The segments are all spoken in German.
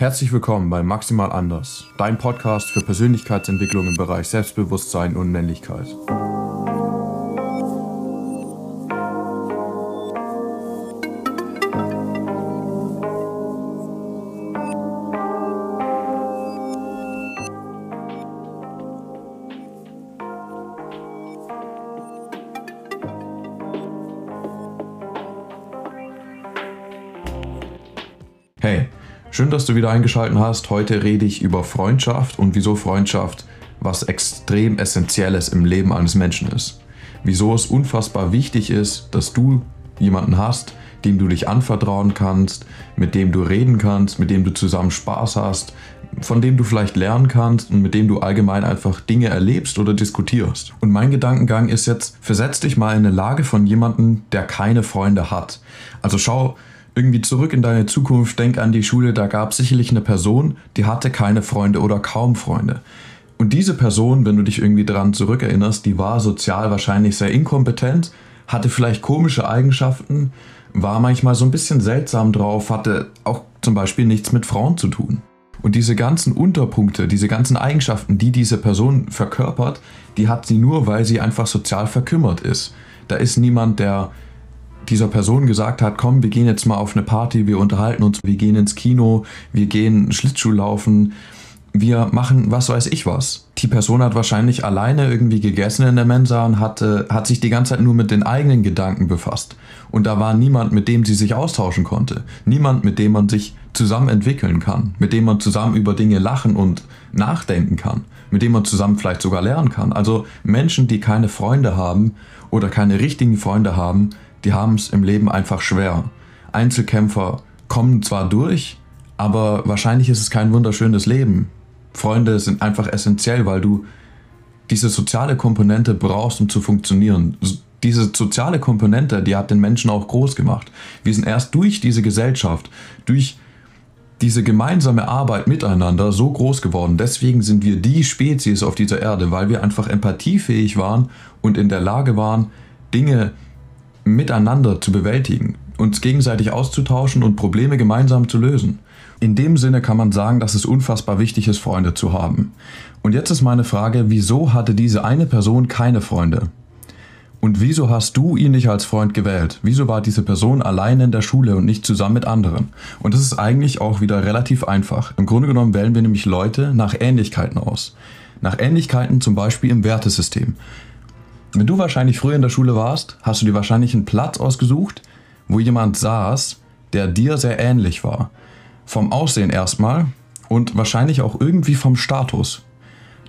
Herzlich willkommen bei Maximal Anders, dein Podcast für Persönlichkeitsentwicklung im Bereich Selbstbewusstsein und Männlichkeit. Hey, schön, dass du wieder eingeschaltet hast. Heute rede ich über Freundschaft und wieso Freundschaft was extrem Essentielles im Leben eines Menschen ist. Wieso es unfassbar wichtig ist, dass du jemanden hast, dem du dich anvertrauen kannst, mit dem du reden kannst, mit dem du zusammen Spaß hast, von dem du vielleicht lernen kannst und mit dem du allgemein einfach Dinge erlebst oder diskutierst. Und mein Gedankengang ist jetzt, versetz dich mal in eine Lage von jemandem, der keine Freunde hat. Also schau irgendwie zurück in deine Zukunft, denk an die Schule, da gab es sicherlich eine Person, die hatte keine Freunde oder kaum Freunde. Und diese Person, wenn du dich irgendwie daran zurückerinnerst, die war sozial wahrscheinlich sehr inkompetent, hatte vielleicht komische Eigenschaften, war manchmal so ein bisschen seltsam drauf, hatte auch zum Beispiel nichts mit Frauen zu tun. Und diese ganzen Unterpunkte, diese ganzen Eigenschaften, die diese Person verkörpert, die hat sie nur, weil sie einfach sozial verkümmert ist. Da ist niemand, der dieser Person gesagt hat, komm, wir gehen jetzt mal auf eine Party, wir unterhalten uns, wir gehen ins Kino, wir gehen Schlittschuh laufen, wir machen was weiß ich was. Die Person hat wahrscheinlich alleine irgendwie gegessen in der Mensa und hat, äh, hat sich die ganze Zeit nur mit den eigenen Gedanken befasst. Und da war niemand, mit dem sie sich austauschen konnte. Niemand, mit dem man sich zusammen entwickeln kann. Mit dem man zusammen über Dinge lachen und nachdenken kann. Mit dem man zusammen vielleicht sogar lernen kann. Also Menschen, die keine Freunde haben oder keine richtigen Freunde haben, die haben es im Leben einfach schwer. Einzelkämpfer kommen zwar durch, aber wahrscheinlich ist es kein wunderschönes Leben. Freunde sind einfach essentiell, weil du diese soziale Komponente brauchst, um zu funktionieren. Diese soziale Komponente, die hat den Menschen auch groß gemacht. Wir sind erst durch diese Gesellschaft, durch diese gemeinsame Arbeit miteinander so groß geworden. Deswegen sind wir die Spezies auf dieser Erde, weil wir einfach empathiefähig waren und in der Lage waren, Dinge miteinander zu bewältigen, uns gegenseitig auszutauschen und Probleme gemeinsam zu lösen. In dem Sinne kann man sagen, dass es unfassbar wichtig ist, Freunde zu haben. Und jetzt ist meine Frage, wieso hatte diese eine Person keine Freunde? Und wieso hast du ihn nicht als Freund gewählt? Wieso war diese Person alleine in der Schule und nicht zusammen mit anderen? Und das ist eigentlich auch wieder relativ einfach. Im Grunde genommen wählen wir nämlich Leute nach Ähnlichkeiten aus. Nach Ähnlichkeiten zum Beispiel im Wertesystem. Wenn du wahrscheinlich früher in der Schule warst, hast du dir wahrscheinlich einen Platz ausgesucht, wo jemand saß, der dir sehr ähnlich war. Vom Aussehen erstmal und wahrscheinlich auch irgendwie vom Status.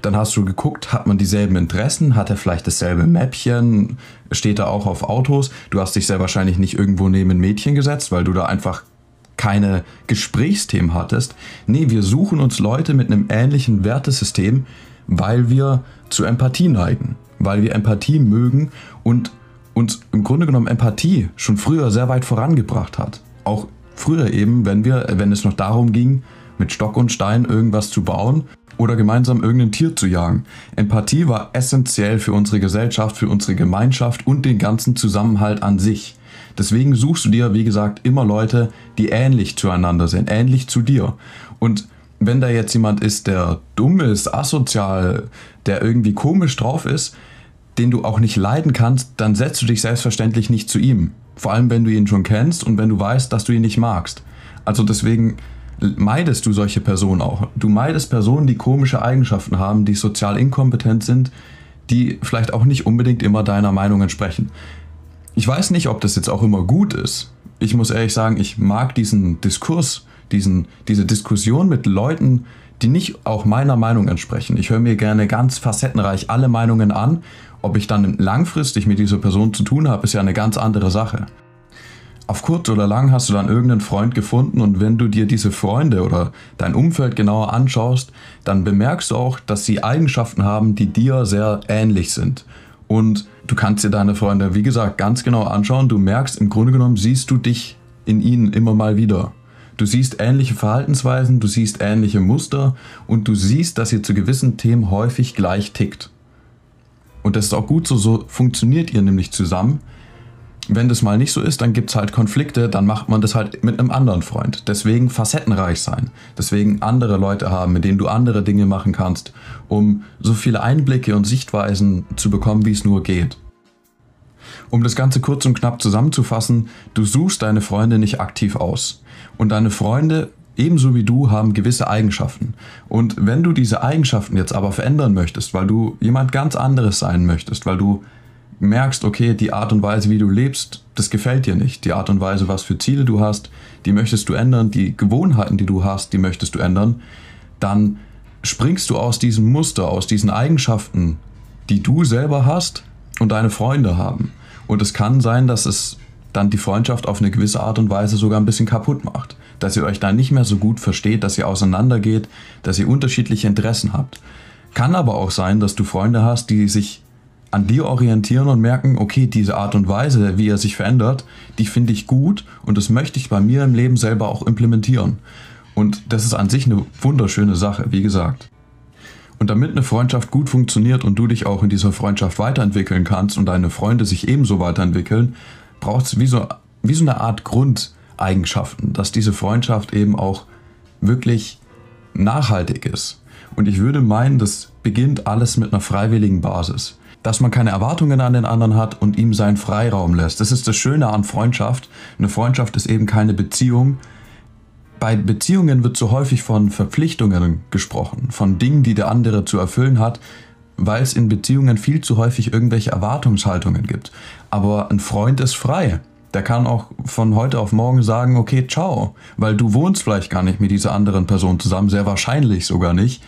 Dann hast du geguckt, hat man dieselben Interessen, hat er vielleicht dasselbe Mäppchen, steht er auch auf Autos. Du hast dich sehr wahrscheinlich nicht irgendwo neben ein Mädchen gesetzt, weil du da einfach keine Gesprächsthemen hattest. Nee, wir suchen uns Leute mit einem ähnlichen Wertesystem, weil wir zu Empathie neigen, weil wir Empathie mögen und uns im Grunde genommen Empathie schon früher sehr weit vorangebracht hat. Auch früher eben, wenn wir, wenn es noch darum ging, mit Stock und Stein irgendwas zu bauen oder gemeinsam irgendein Tier zu jagen. Empathie war essentiell für unsere Gesellschaft, für unsere Gemeinschaft und den ganzen Zusammenhalt an sich. Deswegen suchst du dir, wie gesagt, immer Leute, die ähnlich zueinander sind, ähnlich zu dir. Und wenn da jetzt jemand ist, der dumm ist, asozial, der irgendwie komisch drauf ist, den du auch nicht leiden kannst, dann setzt du dich selbstverständlich nicht zu ihm. Vor allem, wenn du ihn schon kennst und wenn du weißt, dass du ihn nicht magst. Also deswegen meidest du solche Personen auch. Du meidest Personen, die komische Eigenschaften haben, die sozial inkompetent sind, die vielleicht auch nicht unbedingt immer deiner Meinung entsprechen. Ich weiß nicht, ob das jetzt auch immer gut ist. Ich muss ehrlich sagen, ich mag diesen Diskurs, diesen, diese Diskussion mit Leuten, die nicht auch meiner Meinung entsprechen. Ich höre mir gerne ganz facettenreich alle Meinungen an. Ob ich dann langfristig mit dieser Person zu tun habe, ist ja eine ganz andere Sache. Auf kurz oder lang hast du dann irgendeinen Freund gefunden und wenn du dir diese Freunde oder dein Umfeld genauer anschaust, dann bemerkst du auch, dass sie Eigenschaften haben, die dir sehr ähnlich sind. Und du kannst dir deine Freunde, wie gesagt, ganz genau anschauen. Du merkst, im Grunde genommen siehst du dich in ihnen immer mal wieder. Du siehst ähnliche Verhaltensweisen, du siehst ähnliche Muster und du siehst, dass ihr zu gewissen Themen häufig gleich tickt. Und das ist auch gut so, so funktioniert ihr nämlich zusammen, wenn das mal nicht so ist, dann gibt es halt Konflikte, dann macht man das halt mit einem anderen Freund. Deswegen facettenreich sein. Deswegen andere Leute haben, mit denen du andere Dinge machen kannst, um so viele Einblicke und Sichtweisen zu bekommen, wie es nur geht. Um das Ganze kurz und knapp zusammenzufassen, du suchst deine Freunde nicht aktiv aus. Und deine Freunde, ebenso wie du, haben gewisse Eigenschaften. Und wenn du diese Eigenschaften jetzt aber verändern möchtest, weil du jemand ganz anderes sein möchtest, weil du merkst, okay, die Art und Weise, wie du lebst, das gefällt dir nicht. Die Art und Weise, was für Ziele du hast, die möchtest du ändern. Die Gewohnheiten, die du hast, die möchtest du ändern. Dann springst du aus diesem Muster, aus diesen Eigenschaften, die du selber hast und deine Freunde haben. Und es kann sein, dass es dann die Freundschaft auf eine gewisse Art und Weise sogar ein bisschen kaputt macht. Dass ihr euch da nicht mehr so gut versteht, dass ihr auseinandergeht, dass ihr unterschiedliche Interessen habt. Kann aber auch sein, dass du Freunde hast, die sich an dir orientieren und merken, okay, diese Art und Weise, wie er sich verändert, die finde ich gut und das möchte ich bei mir im Leben selber auch implementieren. Und das ist an sich eine wunderschöne Sache, wie gesagt. Und damit eine Freundschaft gut funktioniert und du dich auch in dieser Freundschaft weiterentwickeln kannst und deine Freunde sich ebenso weiterentwickeln, braucht es wie so, wie so eine Art Grundeigenschaften, dass diese Freundschaft eben auch wirklich nachhaltig ist. Und ich würde meinen, das beginnt alles mit einer freiwilligen Basis dass man keine Erwartungen an den anderen hat und ihm seinen Freiraum lässt. Das ist das Schöne an Freundschaft. Eine Freundschaft ist eben keine Beziehung. Bei Beziehungen wird so häufig von Verpflichtungen gesprochen, von Dingen, die der andere zu erfüllen hat, weil es in Beziehungen viel zu häufig irgendwelche Erwartungshaltungen gibt. Aber ein Freund ist frei. Der kann auch von heute auf morgen sagen, okay, ciao, weil du wohnst vielleicht gar nicht mit dieser anderen Person zusammen, sehr wahrscheinlich sogar nicht.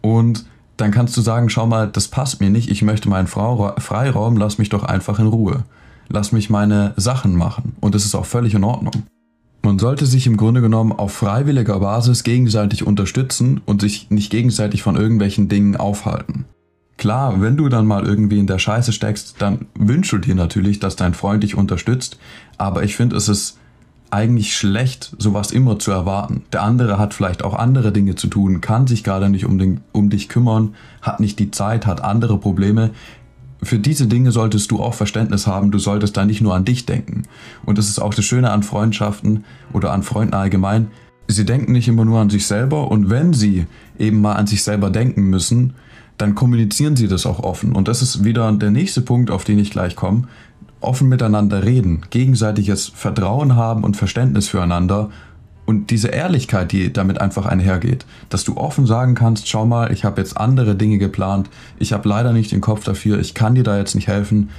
Und dann kannst du sagen, schau mal, das passt mir nicht, ich möchte meinen Freiraum, lass mich doch einfach in Ruhe. Lass mich meine Sachen machen. Und das ist auch völlig in Ordnung. Man sollte sich im Grunde genommen auf freiwilliger Basis gegenseitig unterstützen und sich nicht gegenseitig von irgendwelchen Dingen aufhalten. Klar, wenn du dann mal irgendwie in der Scheiße steckst, dann wünschst du dir natürlich, dass dein Freund dich unterstützt, aber ich finde, es ist eigentlich schlecht, sowas immer zu erwarten. Der andere hat vielleicht auch andere Dinge zu tun, kann sich gerade nicht um, den, um dich kümmern, hat nicht die Zeit, hat andere Probleme. Für diese Dinge solltest du auch Verständnis haben, du solltest da nicht nur an dich denken. Und das ist auch das Schöne an Freundschaften oder an Freunden allgemein. Sie denken nicht immer nur an sich selber und wenn sie eben mal an sich selber denken müssen, dann kommunizieren sie das auch offen. Und das ist wieder der nächste Punkt, auf den ich gleich komme offen miteinander reden, gegenseitiges Vertrauen haben und Verständnis füreinander und diese Ehrlichkeit, die damit einfach einhergeht, dass du offen sagen kannst, schau mal, ich habe jetzt andere Dinge geplant, ich habe leider nicht den Kopf dafür, ich kann dir da jetzt nicht helfen,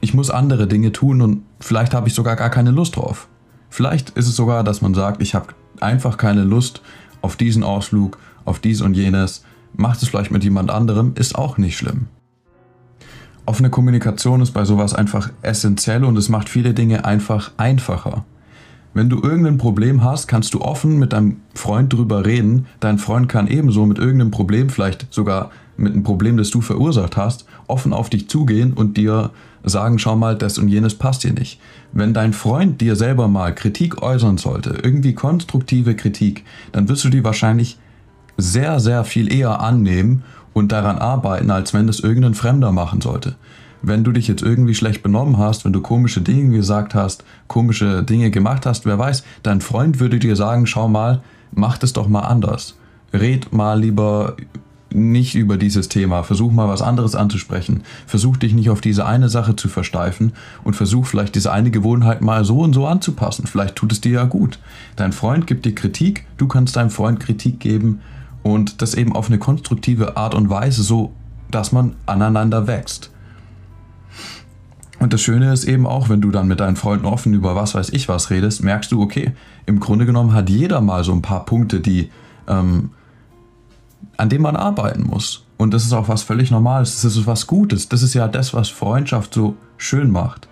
ich muss andere Dinge tun und vielleicht habe ich sogar gar keine Lust drauf. Vielleicht ist es sogar, dass man sagt, ich habe einfach keine Lust auf diesen Ausflug, auf dies und jenes, macht es vielleicht mit jemand anderem, ist auch nicht schlimm. Offene Kommunikation ist bei sowas einfach essentiell und es macht viele Dinge einfach einfacher. Wenn du irgendein Problem hast, kannst du offen mit deinem Freund drüber reden. Dein Freund kann ebenso mit irgendeinem Problem, vielleicht sogar mit einem Problem, das du verursacht hast, offen auf dich zugehen und dir sagen, schau mal, das und jenes passt dir nicht. Wenn dein Freund dir selber mal Kritik äußern sollte, irgendwie konstruktive Kritik, dann wirst du die wahrscheinlich sehr, sehr viel eher annehmen und daran arbeiten, als wenn das irgendein Fremder machen sollte. Wenn du dich jetzt irgendwie schlecht benommen hast, wenn du komische Dinge gesagt hast, komische Dinge gemacht hast, wer weiß, dein Freund würde dir sagen, schau mal, mach das doch mal anders. Red mal lieber nicht über dieses Thema, versuch mal was anderes anzusprechen, versuch dich nicht auf diese eine Sache zu versteifen und versuch vielleicht diese eine Gewohnheit mal so und so anzupassen. Vielleicht tut es dir ja gut. Dein Freund gibt dir Kritik, du kannst deinem Freund Kritik geben und das eben auf eine konstruktive Art und Weise, so dass man aneinander wächst. Und das Schöne ist eben auch, wenn du dann mit deinen Freunden offen über was weiß ich was redest, merkst du, okay, im Grunde genommen hat jeder mal so ein paar Punkte, die, ähm, an denen man arbeiten muss. Und das ist auch was völlig Normales, das ist was Gutes. Das ist ja das, was Freundschaft so schön macht.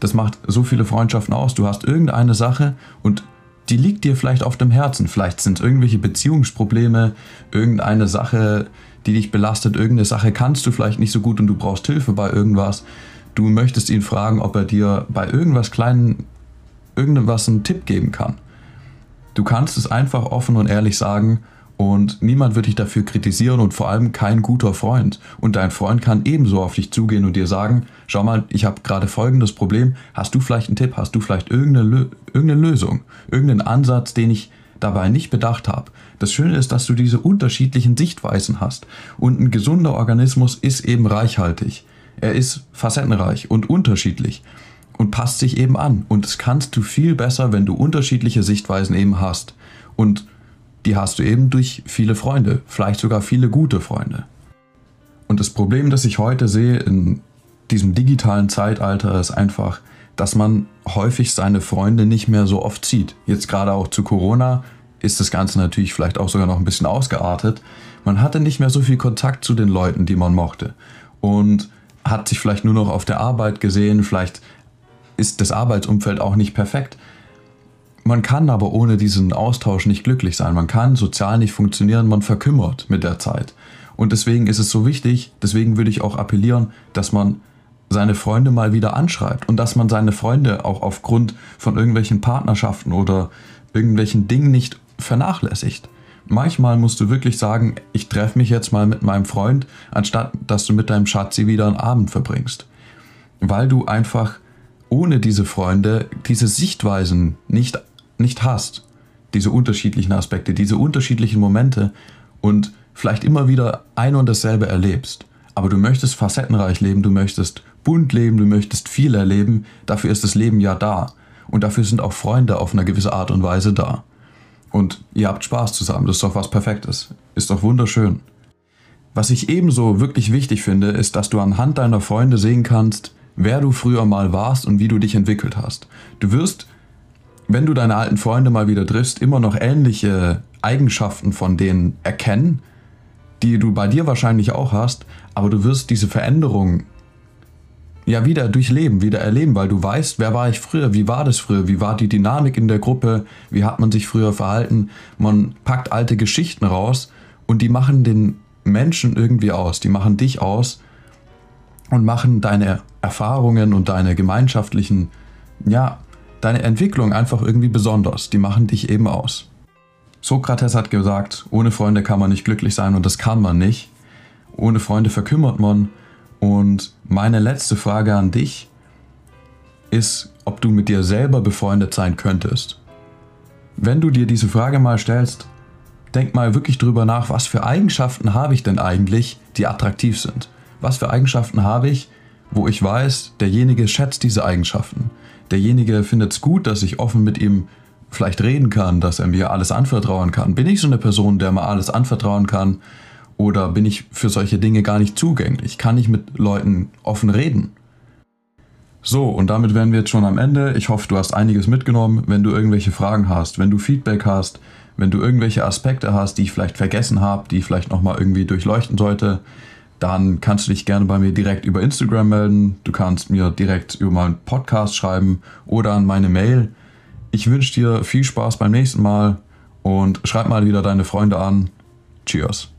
Das macht so viele Freundschaften aus. Du hast irgendeine Sache und die liegt dir vielleicht auf dem Herzen. Vielleicht sind es irgendwelche Beziehungsprobleme, irgendeine Sache, die dich belastet, irgendeine Sache kannst du vielleicht nicht so gut und du brauchst Hilfe bei irgendwas. Du möchtest ihn fragen, ob er dir bei irgendwas Kleinen irgendwas einen Tipp geben kann. Du kannst es einfach offen und ehrlich sagen Und niemand wird dich dafür kritisieren und vor allem kein guter Freund. Und dein Freund kann ebenso auf dich zugehen und dir sagen, schau mal, ich habe gerade folgendes Problem, hast du vielleicht einen Tipp, hast du vielleicht irgendeine, irgendeine Lösung, irgendeinen Ansatz, den ich dabei nicht bedacht habe. Das Schöne ist, dass du diese unterschiedlichen Sichtweisen hast. Und ein gesunder Organismus ist eben reichhaltig. Er ist facettenreich und unterschiedlich und passt sich eben an. Und das kannst du viel besser, wenn du unterschiedliche Sichtweisen eben hast. Und die hast du eben durch viele Freunde, vielleicht sogar viele gute Freunde. Und das Problem, das ich heute sehe in diesem digitalen Zeitalter, ist einfach, dass man häufig seine Freunde nicht mehr so oft sieht. Jetzt gerade auch zu Corona ist das Ganze natürlich vielleicht auch sogar noch ein bisschen ausgeartet. Man hatte nicht mehr so viel Kontakt zu den Leuten, die man mochte. Und hat sich vielleicht nur noch auf der Arbeit gesehen, vielleicht ist das Arbeitsumfeld auch nicht perfekt. Man kann aber ohne diesen Austausch nicht glücklich sein. Man kann sozial nicht funktionieren, man verkümmert mit der Zeit. Und deswegen ist es so wichtig, deswegen würde ich auch appellieren, dass man seine Freunde mal wieder anschreibt und dass man seine Freunde auch aufgrund von irgendwelchen Partnerschaften oder irgendwelchen Dingen nicht vernachlässigt. Manchmal musst du wirklich sagen, ich treffe mich jetzt mal mit meinem Freund, anstatt dass du mit deinem Schatzi wieder einen Abend verbringst. Weil du einfach ohne diese Freunde diese Sichtweisen nicht nicht hast, diese unterschiedlichen Aspekte, diese unterschiedlichen Momente und vielleicht immer wieder ein und dasselbe erlebst. Aber du möchtest facettenreich leben, du möchtest bunt leben, du möchtest viel erleben, dafür ist das Leben ja da. Und dafür sind auch Freunde auf eine gewisse Art und Weise da. Und ihr habt Spaß zusammen, das ist doch was Perfektes. Ist doch wunderschön. Was ich ebenso wirklich wichtig finde, ist, dass du anhand deiner Freunde sehen kannst, wer du früher mal warst und wie du dich entwickelt hast. Du wirst wenn du deine alten Freunde mal wieder triffst, immer noch ähnliche Eigenschaften von denen erkennen, die du bei dir wahrscheinlich auch hast, aber du wirst diese Veränderung ja wieder durchleben, wieder erleben, weil du weißt, wer war ich früher, wie war das früher, wie war die Dynamik in der Gruppe, wie hat man sich früher verhalten. Man packt alte Geschichten raus und die machen den Menschen irgendwie aus, die machen dich aus und machen deine Erfahrungen und deine gemeinschaftlichen ja, deine Entwicklung einfach irgendwie besonders. Die machen dich eben aus. Sokrates hat gesagt, ohne Freunde kann man nicht glücklich sein und das kann man nicht. Ohne Freunde verkümmert man. Und meine letzte Frage an dich ist, ob du mit dir selber befreundet sein könntest. Wenn du dir diese Frage mal stellst, denk mal wirklich drüber nach, was für Eigenschaften habe ich denn eigentlich, die attraktiv sind? Was für Eigenschaften habe ich, wo ich weiß, derjenige schätzt diese Eigenschaften derjenige findet es gut, dass ich offen mit ihm vielleicht reden kann, dass er mir alles anvertrauen kann. Bin ich so eine Person, der man alles anvertrauen kann? Oder bin ich für solche Dinge gar nicht zugänglich? Kann ich mit Leuten offen reden? So, und damit wären wir jetzt schon am Ende. Ich hoffe, du hast einiges mitgenommen. Wenn du irgendwelche Fragen hast, wenn du Feedback hast, wenn du irgendwelche Aspekte hast, die ich vielleicht vergessen habe, die ich vielleicht nochmal irgendwie durchleuchten sollte, dann kannst du dich gerne bei mir direkt über Instagram melden. Du kannst mir direkt über meinen Podcast schreiben oder an meine Mail. Ich wünsche dir viel Spaß beim nächsten Mal und schreib mal wieder deine Freunde an. Cheers.